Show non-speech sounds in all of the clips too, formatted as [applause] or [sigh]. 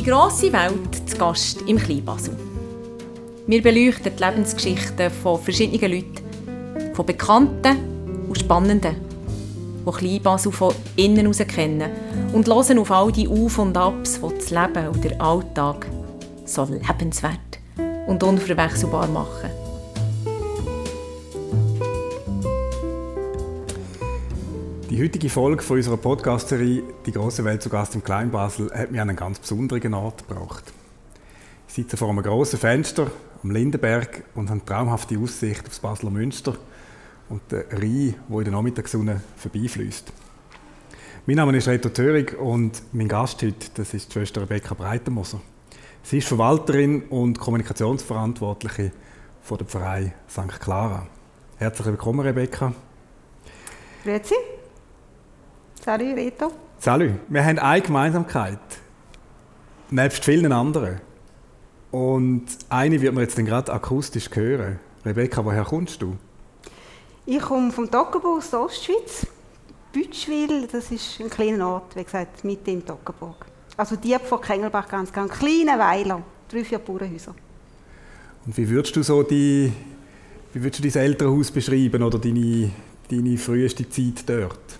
Die grosse Welt zu Gast im Kleinbasel. Wir beleuchten die Lebensgeschichten von verschiedenen Leuten, von Bekannten und Spannenden, die Kleinbasel von innen aus kennen und hören auf all die Auf und Abs, die das Leben und der Alltag so lebenswert und unverwechselbar machen. Die heutige Folge von unserer Podcast-Serie «Die große Welt zu Gast im Kleinbasel» hat mich an einen ganz besonderen Ort gebracht. Ich sitze vor einem grossen Fenster am Lindenberg und habe eine traumhafte Aussicht aufs Basler Münster und den Rhein, der in der Nachmittagssonne vorbeifließt. Mein Name ist Reto Thörig und mein Gast heute das ist die Schwester Rebecca Breitenmoser. Sie ist Verwalterin und Kommunikationsverantwortliche von der Pfarrei St. Clara. Herzlich willkommen, Rebecca. Grüezi. Salut, Reto. Salut. Wir haben eine Gemeinsamkeit, nebst vielen anderen. Und eine wird man jetzt gerade akustisch hören. Rebecca, woher kommst du? Ich komme vom Toggenburg aus der Ostschweiz. Bütschwil, das ist ein kleiner Ort, wie gesagt, mitten im Toggenburg. Also die von Kengelbach ganz, ganz kleine Weiler, drei, vier Bauernhäuser. Und wie würdest du so die, wie würdest du dein Elternhaus beschreiben oder deine, deine früheste Zeit dort?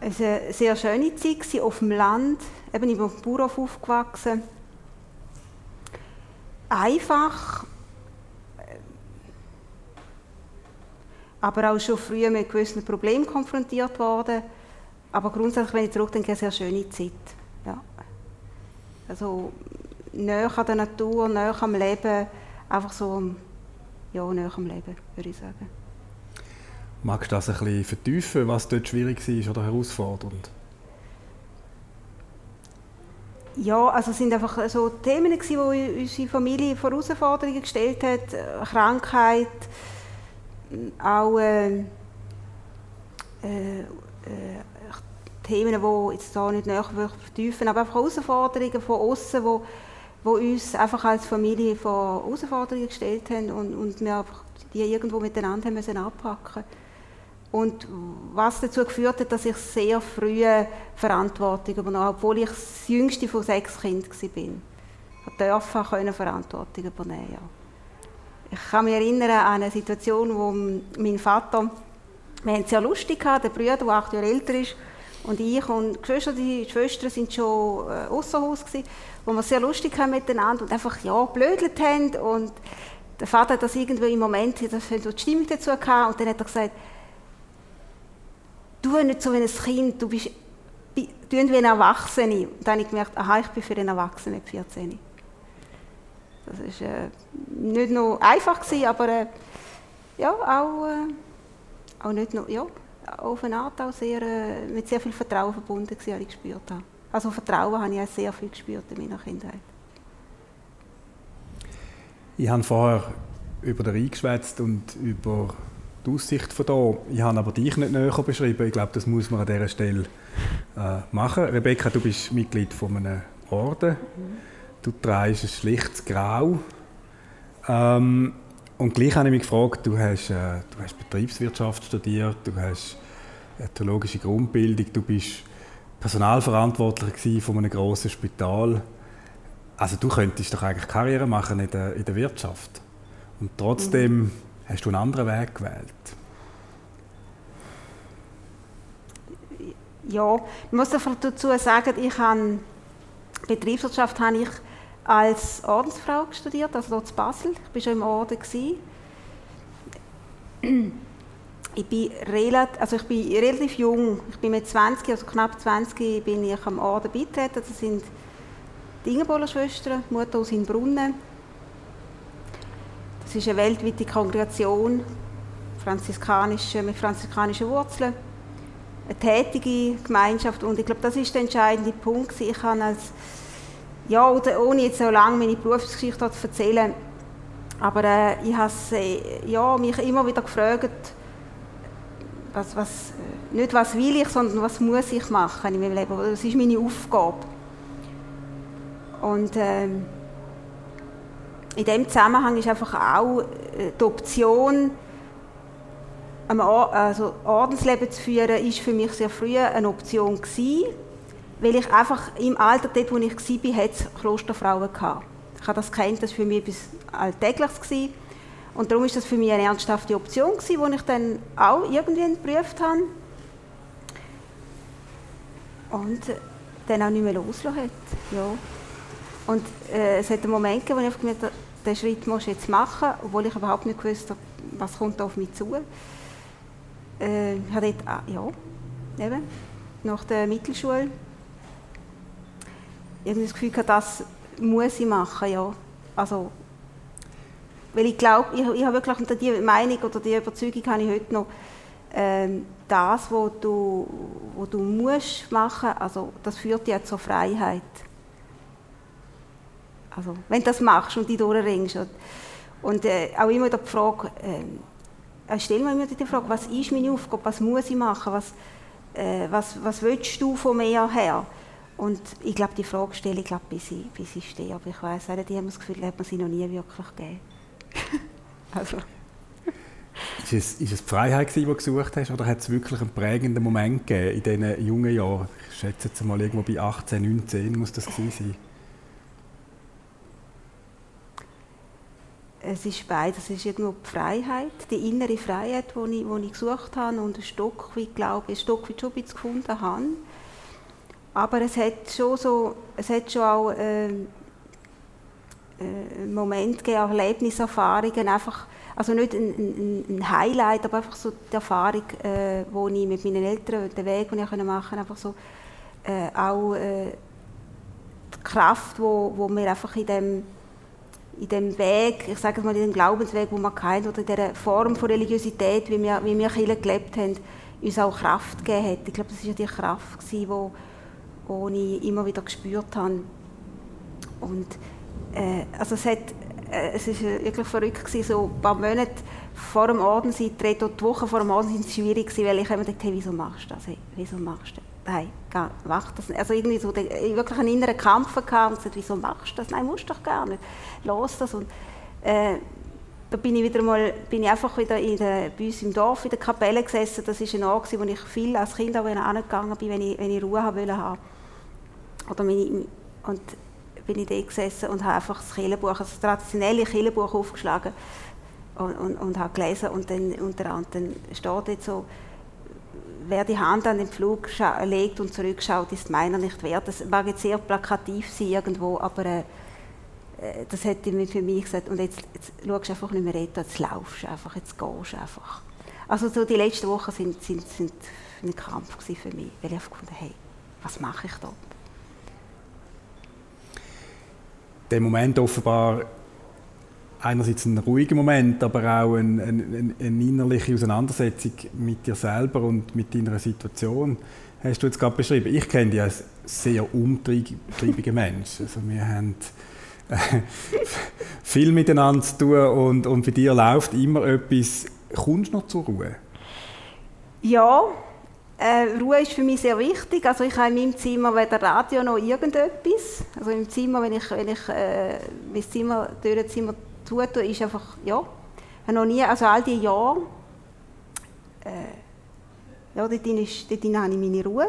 Es war eine sehr schöne Zeit auf dem Land, eben im Bauernhof aufgewachsen. Einfach, aber auch schon früh mit gewissen Problemen konfrontiert worden. Aber grundsätzlich, wenn ich zurückdenke, eine sehr schöne Zeit. Ja. Also näher an der Natur, näher am Leben, einfach so, ja, näher am Leben, würde ich sagen. Magst du das ein bisschen vertiefen, was dort schwierig war oder herausfordernd? Ja, also es sind einfach so Themen, die unsere Familie vor Herausforderungen gestellt hat. Krankheit, auch äh, äh, Themen, die jetzt da nicht näher vertiefen, aber einfach Herausforderungen von außen, wo, wo uns einfach als Familie vor Herausforderungen gestellt haben und, und wir einfach die irgendwo miteinander müssen anpacken und was dazu geführt hat, dass ich sehr früh Verantwortung übernahm, obwohl ich das jüngste von sechs Kindern war. Ich durfte Verantwortung übernehmen. Ja. Ich kann mich erinnern an eine Situation, wo mein Vater, wir hatten es sehr lustig gehabt, der Bruder, der acht Jahre älter ist, und ich und die Geschwister, die Schwestern sind schon äh, außer Haus gewesen, wo wir sehr lustig haben miteinander und einfach ja blödelt haben und der Vater hat das irgendwie im Moment, das hat so die Stimmung dazu gehabt und dann hat er gesagt, du bist nicht so wie ein Kind, du bist du wie ein Erwachsene. Und dann habe ich gemerkt, aha, ich bin für einen Erwachsenen 14. Das war äh, nicht nur einfach, gewesen, aber äh, ja, auch, äh, auch nicht nur, ja, auf eine Art auch sehr, äh, mit sehr viel Vertrauen verbunden gewesen, habe ich gespürt habe. Also Vertrauen habe ich auch sehr viel gespürt in meiner Kindheit. Ich habe vorher über den Rhein geschwätzt und über die Aussicht von hier. Ich habe aber dich nicht näher beschrieben. Ich glaube, das muss man an dieser Stelle äh, machen. Rebecca, du bist Mitglied von einem Orden. Du trägst ein schlichtes Grau. Ähm, und gleich habe ich mich gefragt, du hast, äh, du hast Betriebswirtschaft studiert, du hast eine theologische Grundbildung, du bist Personalverantwortlicher von einem grossen Spital. Also du könntest doch eigentlich Karriere machen in der, in der Wirtschaft. Und trotzdem mhm. Hast du einen anderen Weg gewählt. Ja, ich muss dazu sagen, ich habe Betriebswirtschaft habe ich als Ordensfrau studiert, also dort in Basel. Ich war schon im Orden. Ich bin, relativ, also ich bin relativ jung. Ich bin mit 20, also knapp 20, bin ich am Orden beitreten. Das sind die Ingeborger Schwestern, Mutter aus Inbrunnen. Das ist eine weltweite Kongregation franziskanische, mit franziskanischen Wurzeln. Eine tätige Gemeinschaft und ich glaube, das ist der entscheidende Punkt. Ich habe als ja, oder ohne jetzt so lange meine Berufsgeschichte zu erzählen, aber äh, ich habe äh, ja, mich immer wieder gefragt, was, was, äh, nicht was will ich, sondern was muss ich machen in meinem Leben, was ist meine Aufgabe. Und äh, in dem Zusammenhang ist einfach auch äh, die Option, ein also Ordensleben zu führen, ist für mich sehr früh eine Option gewesen. weil ich einfach im Alter, dort wo ich war, hatte es Klosterfrauen. Ich habe das kennt, das war für mich etwas Alltägliches. Gewesen. Und darum war das für mich eine ernsthafte Option, die ich dann auch irgendwie geprüft habe. Und dann auch nicht mehr losgelassen hat. Ja. Und äh, es hat einen Moment gegeben, wo ich gemerkt habe, diesen Schritt muss ich jetzt machen, obwohl ich überhaupt nicht wusste, was kommt auf mich zu. Äh, ich habe dort, ah, ja, eben, nach der Mittelschule irgendwie das Gefühl gehabt, das muss ich machen, ja. Also, weil ich glaube, ich, ich habe wirklich unter die Meinung oder die Überzeugung habe ich heute noch, ähm, das, was du, wo du musst machen, also das führt ja zur Freiheit. Also, wenn du das machst und dich durchringst. Und, und äh, auch immer die Frage, äh, ich stelle mir immer die Frage, was ist meine Aufgabe, was muss ich machen, was, äh, was, was willst du von mir her? Und ich glaube, die Frage stelle ich, glaube, bis, ich, bis ich stehe. Aber ich weiß auch, die haben das Gefühl, hat man sie noch nie wirklich gegeben. [laughs] also. Ist es, ist es die Freiheit, die du gesucht hast, oder hat es wirklich einen prägenden Moment gegeben in diesen jungen Jahren? Ich schätze jetzt mal irgendwo bei 18, 19 muss das gewesen sein. Es ist beides. Es ist irgendwo die Freiheit, die innere Freiheit, die ich, die ich gesucht habe und ein Stück weit, glaube ich, ein Stück weit schon gefunden habe. Aber es hat schon, so, es hat schon auch ähm, äh, Momente gegeben, Erlebniserfahrungen, einfach, also nicht ein, ein, ein, Highlight, aber einfach so die Erfahrung, äh, wo ich mit meinen Eltern, den Weg, den ich machen konnte, einfach so äh, auch äh, die Kraft, wo, wo wir einfach in dem in dem Weg, ich sage mal in dem Glaubensweg, wo man kennt, oder in dieser Form von Religiosität, wie wir, wie wir Kirche gelebt haben, uns auch Kraft gegeben hat. Ich glaube, das war ja die Kraft, die die ich immer wieder gespürt habe. Und äh, also es, hat, äh, es ist wirklich verrückt gewesen, so ein paar Monate vor dem Ordenseintritt oder die Woche vor dem Ordenseintritt war schwierig gewesen, weil ich immer dachte, hey, wieso machst du das? Hey, wieso machst du das? Nein, mach das nicht. Also irgendwie so den, wirklich einen inneren Kampf gehabt und gesagt, wieso machst du das? Nein, musst doch gar nicht. Los das. Und, äh, da bin ich wieder mal, bin ich einfach wieder in der, bei uns im Dorf in der Kapelle gesessen. Das war ein Ort, wo ich viel als Kind auch angegangen bin, wenn ich, wenn ich Ruhe haben wollte oder meine, und bin ich da gesessen und habe einfach das Kirchenbuch, also das traditionelle Kirchenbuch aufgeschlagen und, und, und habe gelesen und dann unter anderem steht dort so, wer die Hand an den Flug legt und zurückschaut, ist meiner nicht wert. Das mag jetzt sehr plakativ sein irgendwo, aber äh, äh das hätte mir für mich gesagt, und jetzt, jetzt schaust du einfach nicht mehr reden, jetzt laufst du einfach, jetzt gehst du einfach. Also so die letzten Wochen sind, sind, sind ein Kampf für mich, weil ich einfach gefunden hey, was mache ich dort? der Moment offenbar einerseits ein ruhiger Moment, aber auch eine, eine, eine, innerliche Auseinandersetzung mit dir selber und mit deiner Situation, hast du jetzt gerade beschrieben. Ich kenne dich als sehr umtriebiger [laughs] Mensch. Also wir haben äh, [laughs] viel miteinander zu tun und, und bei dir läuft immer etwas. Kommst du noch zur Ruhe? Ja, äh, Ruhe ist für mich sehr wichtig. Also ich habe in meinem Zimmer weder Radio noch irgendetwas. Also im Zimmer, wenn ich, wenn ich äh, mein Zimmer, Türenzimmer zutue, ist einfach, ja, ich habe noch nie, also all die Jahre, äh, ja, dort, ist, dort habe ich meine Ruhe.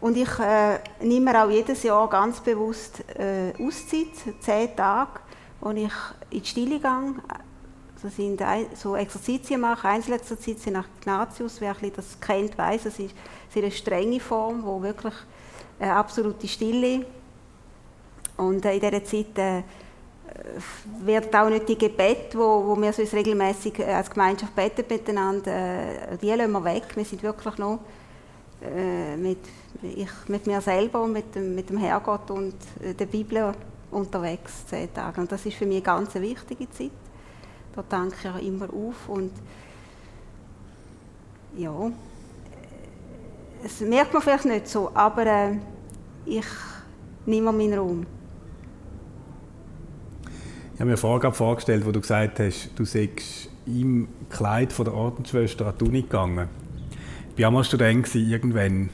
Und ich äh, nehme mir auch jedes Jahr ganz bewusst äh, Auszeit, zehn Tage, wo ich in die Stille gehe, das sind so Exerzitien machen, Einzelexerzitien nach Ignatius, wer das kennt, weiß, es ist eine strenge Form, wo wirklich eine absolute Stille. Und äh, in dieser Zeit äh, wird auch nicht die Gebet, wo, wo wir sonst regelmäßig äh, als Gemeinschaft beten miteinander, äh, die lassen wir weg. Wir sind wirklich noch äh, mit, ich, mit mir selber mit dem, mit dem Herrgott und äh, der Bibel unterwegs zehn Tage. Und das ist für mich eine ganz wichtige Zeit. Da danke ich auch immer auf und ja, es merkt man vielleicht nicht so, aber äh, ich nehme meinen Raum. Ich habe mir eine vorgestellt, wo du gesagt hast, du seist im Kleid von der Ordensschwester an die Uni gegangen. Ich war auch mal Student irgendwann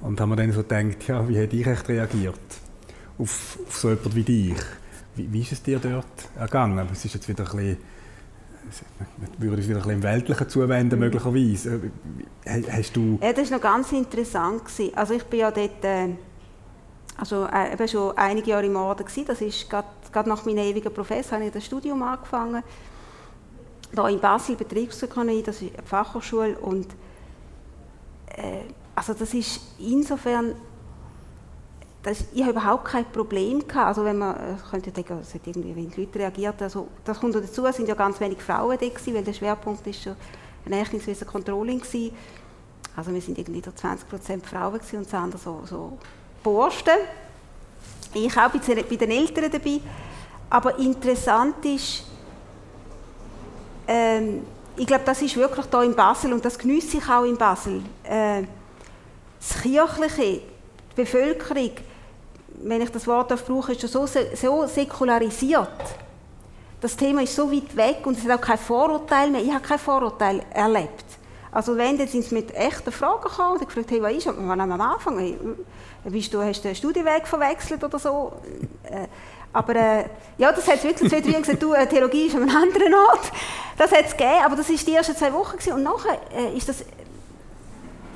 und haben mir dann so gedacht, ja, wie hätte ich echt reagiert auf, auf so jemand wie dich? Wie, wie ist es dir dort ergangen? Es ist jetzt wieder ein bisschen wir würden uns wieder ein bisschen im Weltlichen zuwenden, mhm. möglicherweise. Hast du... Ja, das war noch ganz interessant. Also ich bin ja dort... Äh, also äh, eben schon einige Jahre im Orden gewesen. Das ist gerade nach meinem ewigen Professor habe ich das Studium angefangen. Da in Basel Betriebsökonomie, das ist eine Fachhochschule und äh, also das ist insofern das, ich habe überhaupt kein Problem gehabt. Also wenn man äh, könnte denken, es hat irgendwie, wenn die Leute reagiert, also das kommt dazu, es sind ja ganz wenig Frauen da gewesen, weil der Schwerpunkt ist schon Rechnungswesen Controlling gewesen. Also wir sind irgendwie 20% Frauen gewesen und das andere so, so Borsten. Ich auch bei den Eltern dabei. Aber interessant ist, ähm, ich glaube, das ist wirklich hier in Basel und das genieße ich auch in Basel. Äh, das Kirchliche, die Bevölkerung, wenn ich das Wort brauche, ist schon so, so säkularisiert. Das Thema ist so weit weg und es hat auch kein Vorurteil mehr. Ich habe kein Vorurteil erlebt. Also wenn, dann sind sie mit echten Fragen gekommen und gefragt, hey, was ist, wann am Anfang, bist du, hast du den Studienweg verwechselt oder so? Äh, aber äh, ja, das hat es wirklich zwei, drei gesagt, du, äh, Theologie ist an einem anderen Ort. Das hat es gegeben, aber das war die ersten zwei Wochen gewesen. und nachher äh, ist das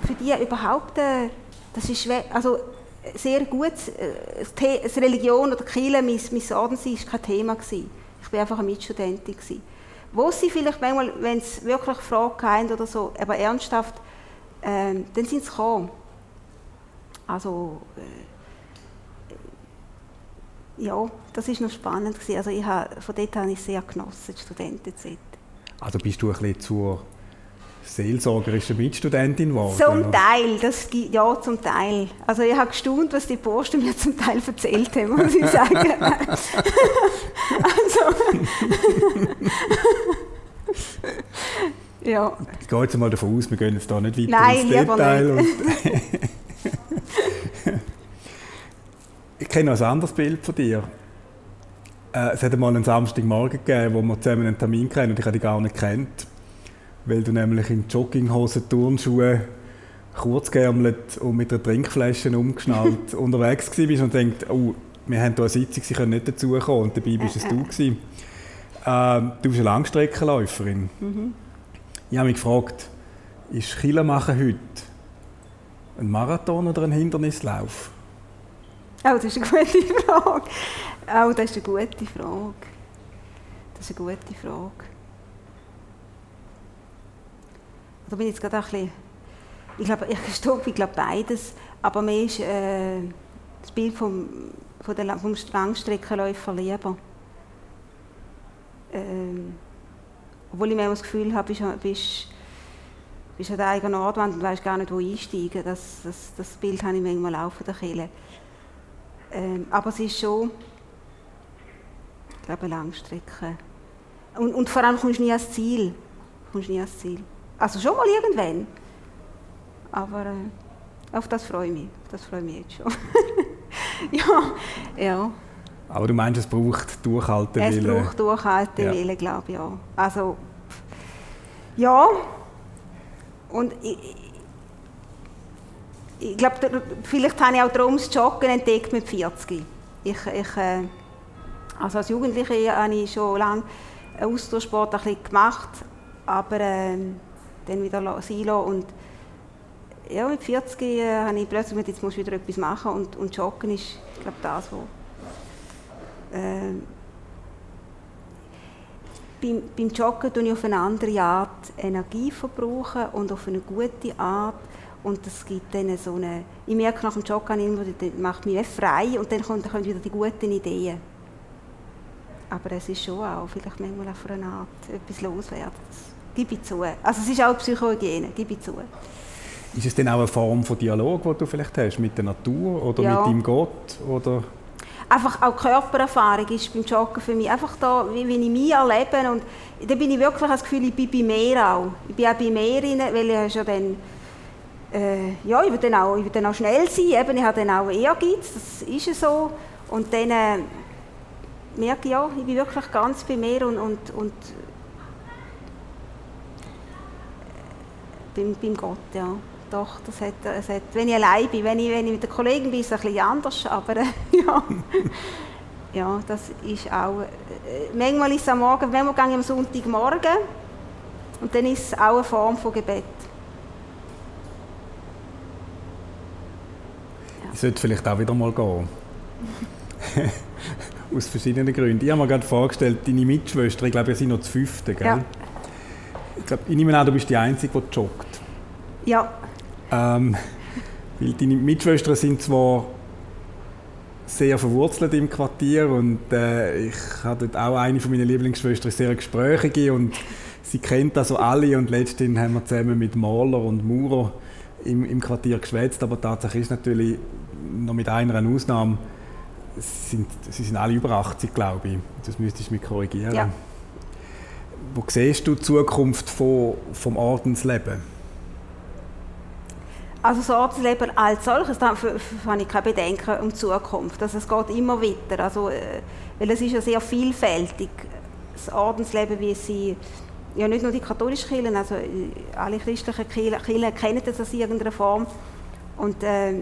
für die überhaupt, äh, das ist also sehr gut, äh, Religion oder Kirche, mein, mein Ordenssein war kein Thema. Gewesen. Ich war einfach eine Mitstudentin. Gewesen. Wo sie vielleicht manchmal, wenn es wirklich Fragen haben oder so, aber ernsthaft, äh, dann sind sie gekommen. Also, äh, ja, das war noch spannend. Gewesen. Also ich habe, von dort habe ich sehr genossen, die Studentenzeit. Also bist du ein bisschen zur seelsorgerische Mitstudentin geworden? Zum Teil, das, ja, zum Teil. Also ich habe gestaunt, was die Posten mir zum Teil erzählt haben, muss ich sagen. [laughs] also, [laughs] ja. Ich gehe jetzt mal davon aus, wir gehen jetzt da nicht weiter Nein, ins Detail. [laughs] ich kenne noch ein anderes Bild von dir. Äh, es hat einmal einen Samstagmorgen gegeben, wo wir zusammen einen Termin hatten und ich habe dich gar nicht kennt weil du nämlich in Jogginghosen, Turnschuhe, kurzgeärmelt und mit einer Trinkflasche umgeschnallt [laughs] unterwegs bist und denkst, oh, wir haben hier eine Sitzung, sie können nicht dazukommen und dabei bist es du gewesen. Ähm, du bist eine Langstreckenläuferin. Mhm. Ich habe mich gefragt, ist Kilo machen heute ein Marathon oder ein Hindernislauf? Oh, das ist eine gute Frage. Oh, das ist eine gute Frage. Das ist eine gute Frage. Da bin ich jetzt gerade ein bisschen, ich glaube, ich stoppe, ich glaube beides, aber mir ist äh, das Bild vom, von der, vom Langstreckenläufer lieber. Ähm, obwohl ich mir das Gefühl habe, bist, bist, bist an der eigenen Nordwand und weißt gar nicht, wo einsteigen. Das, das, das Bild habe ich manchmal auch von der Kirche. Ähm, aber es ist schon, ich glaube, Langstrecke. Und, und vor allem kommst du nie ans Ziel. Kommst nie ans Ziel. Also schon mal irgendwann. Aber äh, auf das freue ich mich. Das freue ich mich jetzt schon. [laughs] ja, ja. Aber du meinst, es braucht Durchhaltewillen? Es braucht Durchhaltewillen, ja. glaube ich, ja. Also, ja. Und ich, ich glaube, vielleicht habe ich auch darum das Joggen entdeckt mit 40. Ich, ich, äh, also als Jugendliche habe ich schon lange Ausdauersport ein bisschen gemacht, aber äh, dann wieder sein. Und ja, mit 40 äh, habe ich plötzlich gedacht, jetzt muss ich wieder etwas machen und, und Joggen ist, glaube das, wo äh, beim, beim Joggen tue ich auf eine andere Art Energie verbrauchen und auf eine gute Art und das gibt dann so eine, ich merke nach dem Joggen, das macht mich frei und dann kommen, dann kommen wieder die guten Ideen. Aber es ist schon auch vielleicht manchmal auf eine Art etwas loswerden gebe ich zu. Also es ist auch Psychohygiene, gebe ich zu. Ist es denn auch eine Form von Dialog, die du vielleicht hast mit der Natur oder ja. mit deinem Gott? Oder? Einfach auch Körpererfahrung ist beim Joggen für mich einfach da, wie, wie ich mich erlebe und da bin ich wirklich das Gefühl, ich bin bei mir auch. Ich bin auch bei mir rein, weil ich ja dann äh, ja, ich will dann auch, ich will dann auch schnell sein, eben, ich habe dann auch Ehrgeiz, das ist ja so und dann äh, merke ich, ja, ich bin wirklich ganz bei mir und, und, und beim, beim Gott, ja. Doch, das hat, das hat, wenn ich allein bin, wenn ich, wenn ich mit den Kollegen bin, ist es ein bisschen anders, aber [laughs] ja. ja, das ist auch, äh, manchmal ist es am Morgen, manchmal gehe ich am Sonntagmorgen und dann ist es auch eine Form von Gebet. Ja. Ich sollte vielleicht auch wieder mal gehen. [laughs] Aus verschiedenen Gründen. Ich habe mir gerade vorgestellt, deine Mitschwester, ich glaube, ihr seid noch zu fünfte, gell? Ja. Ich, glaube, ich nehme an, du bist die Einzige, die joggt. Ja. Ähm, weil deine Mitschwestern sind zwar sehr verwurzelt im Quartier und äh, ich habe dort auch eine von meinen Lieblingsschwestern, sehr gesprächige und sie kennt also alle und letztens haben wir zusammen mit Maler und Maurer im, im Quartier geschwätzt, aber tatsächlich ist natürlich noch mit einer Ausnahme, sind, sie sind alle über 80, glaube ich. Das müsstest du mich korrigieren. Ja. Wo siehst du die Zukunft von, vom Ordensleben? Also das Ordensleben als solches, da habe ich keine Bedenken um die Zukunft. Also es geht immer weiter. Also, äh, weil es ist ja sehr vielfältig, das Ordensleben, wie sie ja nicht nur die katholischen Kirchen, also äh, alle christlichen Kirchen kennen das in irgendeiner Form. Und äh,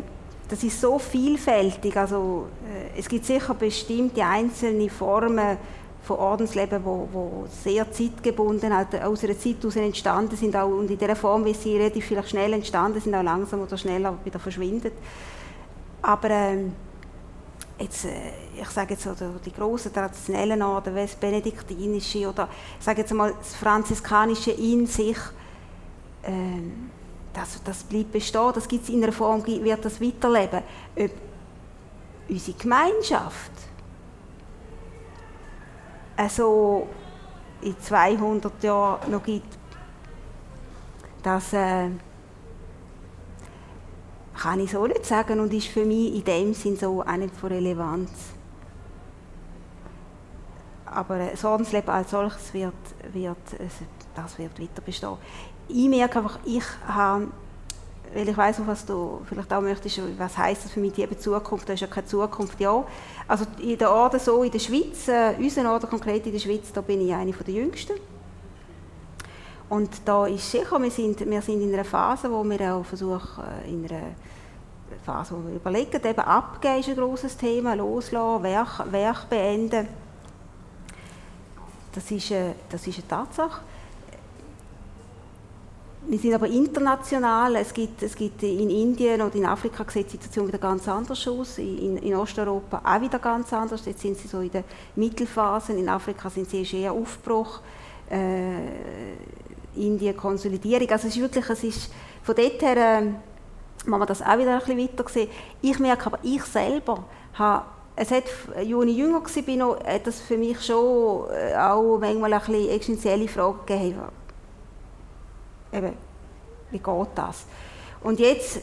das ist so vielfältig. Also, äh, es gibt sicher bestimmte einzelne Formen von Ordensleben, wo, wo sehr zeitgebunden aus einer Zeit heraus entstanden sind auch, und in der Form, wie sie relativ vielleicht schnell entstanden sind, auch langsam oder schneller wieder verschwindet. Aber äh, jetzt, äh, ich sage jetzt oder die großen traditionellen Orden, wie das benediktinische oder ich sage jetzt mal das franziskanische in sich, äh, das, das bleibt bestehen, das gibt es in einer Form, wird das weiterleben. Ob unsere Gemeinschaft also in 200 Jahren noch gibt, das äh, kann ich so nicht sagen und ist für mich in dem Sinn so auch nicht von Relevanz. Aber das Ordensleben als solches wird, wird, das wird weiter bestehen. Ich merke einfach, ich habe, weil ich weiß, was du vielleicht auch möchtest, was heißt das für mich, die Zukunft, das ist ja keine Zukunft, ja. Also in der Orden so in der Schweiz, äh, unser Orden konkret in der Schweiz, da bin ich eine der Jüngsten. Und da ist sicher, wir sind, wir sind in einer Phase, wo wir auch versuchen, äh, in einer Phase, wo wir überlegen, eben abgeben ist ein grosses Thema, loslassen, Werk, Werk beenden. Das ist, äh, das ist eine Tatsache. Wir sind aber international. Es gibt, es gibt in Indien und in Afrika sieht die Situation wieder ganz anders aus. In, in Osteuropa auch wieder ganz anders. Jetzt sind sie so in der Mittelphase. In Afrika sind sie eher Aufbruch. Äh, Indien Konsolidierung. Also es ist wirklich, es ist von dort her, äh, man das auch wieder ein bisschen weiter gesehen. Ich merke aber, ich selber habe es hat, als ich jünger war, hat das für mich schon äh, auch manchmal ein bisschen existenzielle Fragen gegeben. Eben, wie geht das? Und jetzt,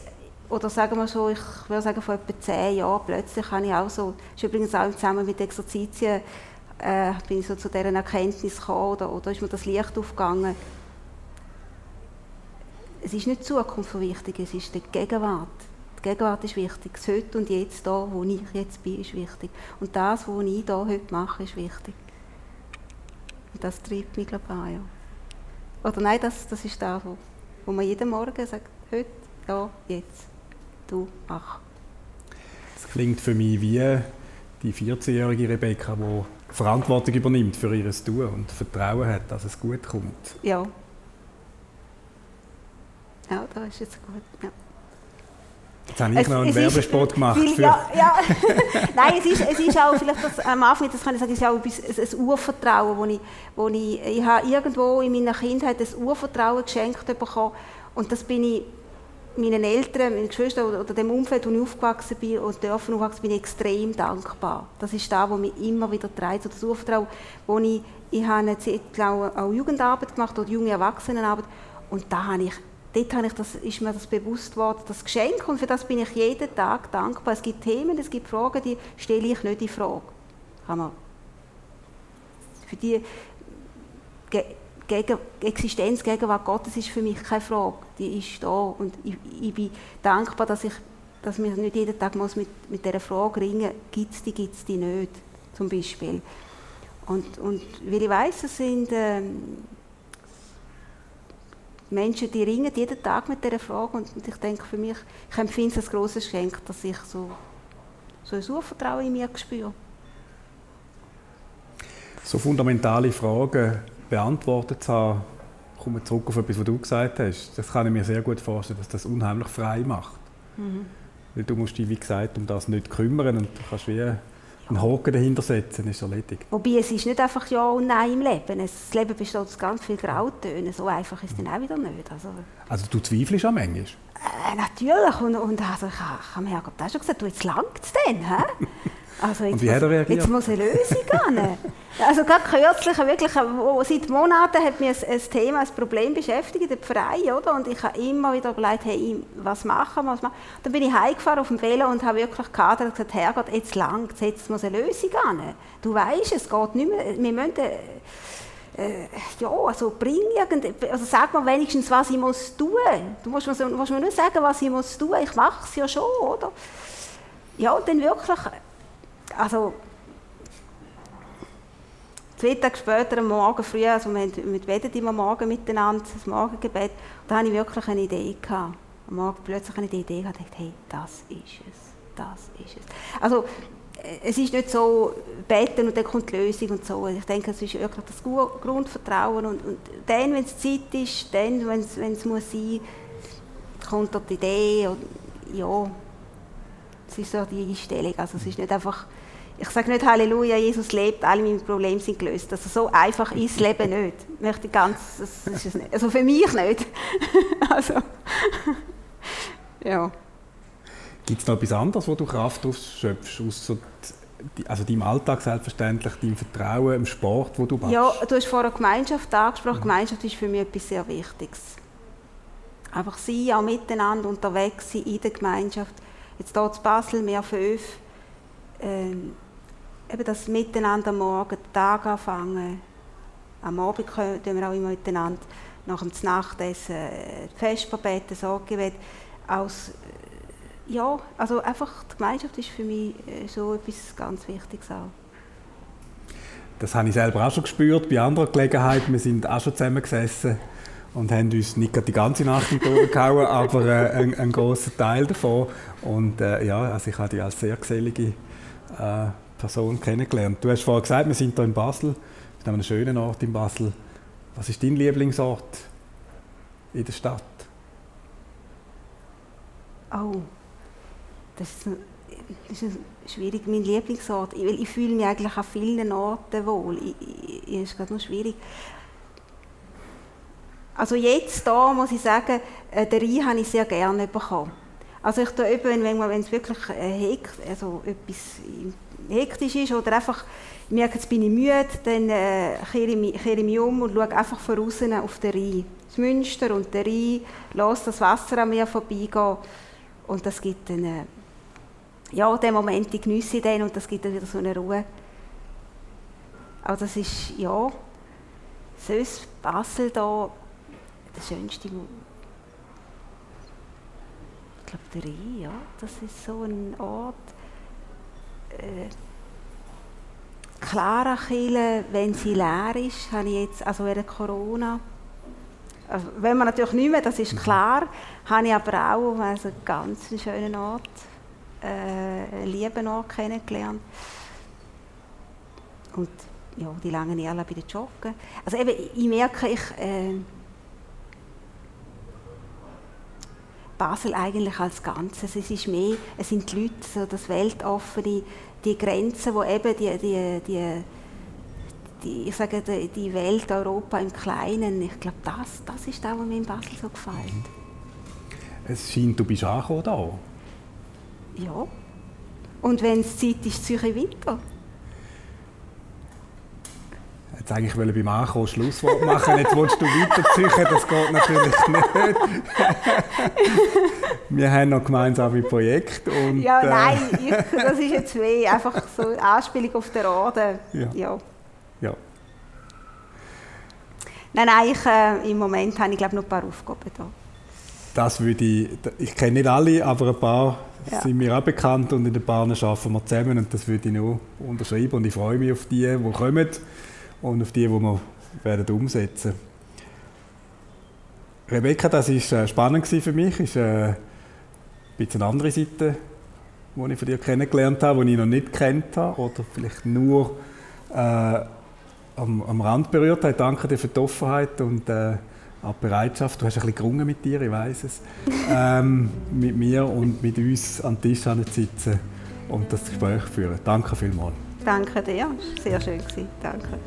oder sagen wir so, ich würde sagen, vor etwa zehn Jahren plötzlich habe ich auch so, das ist übrigens auch zusammen mit Exerzitien, äh, bin ich so zu dieser Erkenntnis gekommen, oder, oder ist mir das Licht aufgegangen, es ist nicht die Zukunft wichtig, es ist die Gegenwart. Die Gegenwart ist wichtig. Das Heute und Jetzt, da, wo ich jetzt bin, ist wichtig. Und das, was ich hier heute mache, ist wichtig. Und das treibt mich, glaube ich, an. Ja. Oder nein, das, das ist das, wo, wo man jeden Morgen sagt, heute, da, jetzt, du, mach. Das klingt für mich wie die 14-jährige Rebecca, die Verantwortung übernimmt für ihr Tun und Vertrauen hat, dass es gut kommt. Ja, ja, da ist jetzt gut. Ja. Jetzt habe ich es, noch einen Werbespot ist, gemacht. Viel, ja, ja. [laughs] Nein, es ist, es ist auch, vielleicht das, am Anfang, das kann ich sagen, ist auch ein, ein Urvertrauen, wo ich, wo ich, ich habe irgendwo in meiner Kindheit ein Urvertrauen geschenkt bekommen und das bin ich meinen Eltern, meinen Geschwistern oder, oder dem Umfeld, wo ich aufgewachsen bin und dürfen aufwachsen, bin ich extrem dankbar. Das ist das, was mich immer wieder treibt, so das Urvertrauen, wo ich, ich habe eine Zeit lang auch Jugendarbeit gemacht oder junge Erwachsenenarbeit und da habe ich dort habe ich das, ist mir das bewusst worden, das Geschenk, und für das bin ich jeden Tag dankbar. Es gibt Themen, es gibt Fragen, die stelle ich nicht in Frage. Für die Gegen Existenz, Gegenwart Gottes ist für mich keine Frage. Die ist da und ich, ich bin dankbar, dass ich dass wir nicht jeden Tag muss mit, mit dieser Frage ringen, gibt es die, gibt es die nicht, zum Beispiel. Und, und weil ich weiss, es sind... Ähm, Menschen, die ringen jeden Tag mit dieser Frage und ich denke für mich, ich empfinde es als grosses Geschenk, dass ich so, so ein Urvertrauen in mir spüre. So fundamentale Fragen beantwortet zu haben, kommen wir zurück auf etwas, was du gesagt hast. Das kann ich mir sehr gut vorstellen, dass das unheimlich frei macht. Mhm. Weil du musst dich, wie gesagt, um das nicht kümmern und du kannst wie einen Haken dahinter setzen, ist erledigt. Wobei es ist nicht einfach Ja und Nein im Leben. Das Leben besteht aus ganz vielen Grautönen. So einfach ist es dann auch wieder nicht. Also, also du zweifelst auch manchmal? Äh, natürlich. Und, und also ich, ich habe mir auch schon gesagt, du, jetzt langt es denn. Also jetzt, und wie hat er reagiert? Jetzt muss eine Lösung gehen. also gerade kürzlich, wirklich, seit Monaten hat mich ein, ein Thema, ein Problem beschäftigt, der Verein, oder? Und ich habe immer wieder überlegt, hey, was machen wir, was machen Dann bin ich heimgefahren auf dem Velo und habe wirklich gehadert und gesagt, Herrgott, jetzt langt jetzt muss eine Lösung gehen. Du weißt, es geht nicht mehr, wir müssen... Äh, ja, also bring irgend, also sag mir wenigstens, was ich muss tun. Du musst mir, musst mir nur sagen, was ich muss tun. Ich mache es ja schon, oder? Ja, und dann wirklich also zwei Tage später, am Morgen früh, also wir, wir beten immer morgen miteinander, das Morgengebet, da hatte ich wirklich eine Idee. Gehabt. Am Morgen plötzlich eine Idee gehabt, dachte, hey, das ist es, das ist es. Also, äh, es ist nicht so, beten und dann kommt die Lösung und so. Ich denke, es ist wirklich das Grundvertrauen und, und dann, wenn es Zeit ist, dann, wenn es, wenn es muss sein, kommt dort die Idee und ja, es ist so die Einstellung. Also es ist nicht einfach ich sage nicht Halleluja, Jesus lebt, alle meine Probleme sind gelöst. Also so einfach ist das Leben nicht. Ich möchte ganz, das ist es nicht. Also für mich nicht. [laughs] also, [laughs] ja. Gibt es noch etwas anderes, wo du Kraft ausschöpfst, außer also deinem Alltag selbstverständlich, deinem Vertrauen, im Sport, wo du machst? Ja, du hast vorher Gemeinschaft angesprochen. Mhm. Gemeinschaft ist für mich etwas sehr Wichtiges. Einfach sein, auch miteinander unterwegs sein in der Gemeinschaft. Jetzt hier in Basel, mehr fünf. Ähm, eben das Miteinander am Morgen, den Tag anfangen. Am Abend können wir auch immer miteinander nach dem Nachtessen äh, die Vesper beten, Sorgegebet. Als, äh, ja, also einfach die Gemeinschaft ist für mich äh, so etwas ganz Wichtiges auch. Das habe ich selber auch schon gespürt bei anderen Gelegenheiten. Wir sind auch schon zusammengesessen und haben uns nicht die ganze Nacht in die gehauen, [laughs] aber äh, einen, einen grossen Teil davon. Und äh, ja, also ich habe die als sehr gesellige äh, Person kennengelernt. Du hast vorhin gesagt, wir sind hier in Basel, an einem schönen Ort in Basel. Was ist dein Lieblingsort in der Stadt? Oh, das ist, das ist schwierig, mein Lieblingsort. Ich, ich fühle mich eigentlich an vielen Orten wohl. Ich, ich, ich ist gerade noch schwierig. Also jetzt da muss ich sagen, äh, den Rhein habe ich sehr gerne bekommen. Also ich eben, wenn, es wirklich äh, also etwas hektisch ist oder einfach ich merke, jetzt bin ich müde, dann äh, kehre, ich mich, kehre ich mich um und schaue einfach von außen auf den Rhein. Das Münster und den Rhein, lasse das Wasser an mir vorbeigehen und das gibt dann, äh, ja, den Moment, ich geniesse dann und das gibt dann wieder so eine Ruhe. Aber das ist, ja, sonst Basel da, der schönste ich glaube, der Rhein, ja, das ist so ein Ort, äh, Clara Kille, wenn sie leer ist, habe ich jetzt, also während Corona, also wenn man natürlich nicht mehr, das ist mhm. klar, habe ich aber auch also einen ganz schönen Ort, äh, einen lieben Ort kennengelernt. Und ja, die langen Jahre bei den Joggen. Also eben, ich merke, ich, äh, Basel eigentlich als Ganzes. Es ist mehr, es sind die Leute, so das Weltoffene, die Grenzen, wo eben die, die, die, die, ich sage, die, die Welt Europa im Kleinen, ich glaube, das, das ist das, was mir in Basel so gefällt. Es scheint, du bist angekommen da. Ja. Und wenn es Zeit ist, ziehe ich weiter. Jetzt eigentlich wollte ich beim Ankommen Schlusswort machen, jetzt willst du weiterziehen, das geht natürlich nicht. Wir haben noch gemeinsame Projekte. Und, ja, äh, nein, ich, das ist jetzt weh, einfach so eine Anspielung auf den Orden. Ja. ja. ja. Nein, nein, ich, äh, im Moment habe ich glaube noch ein paar Aufgaben da. Das würde ich, ich kenne nicht alle, aber ein paar ja. sind mir auch bekannt und in den Paaren arbeiten wir zusammen und das würde ich noch unterschreiben und ich freue mich auf die, die kommen und auf die, die wir werden umsetzen Rebecca, das war äh, spannend für mich. Das ist äh, ein bisschen eine andere Seite, die ich von dir kennengelernt habe, die ich noch nicht kennt habe oder vielleicht nur äh, am, am, Rand berührt habe. Danke dir für die Offenheit und äh, auch die Bereitschaft. Du hast ein bisschen gerungen mit dir, ich weiß es. [laughs] ähm, mit mir und mit uns an den Tisch zu sitzen und das Gespräch führen. Danke vielmals. Danke dir, sehr schön gewesen. Danke.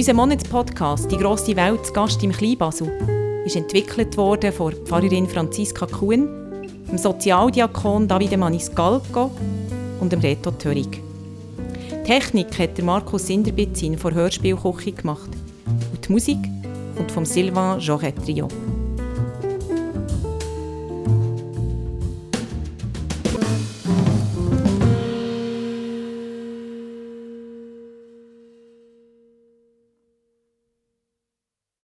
Unser Monatspodcast «Die grosse Welt» zu Gast im Kleinbasel ist entwickelt worden von Pfarrerin Franziska Kuhn, dem Sozialdiakon Davide Maniscalco und dem Reto Törig. Technik hat der Markus Sinderbitzin von Hörspielküche gemacht und die Musik kommt vom Sylvain Joret Trio.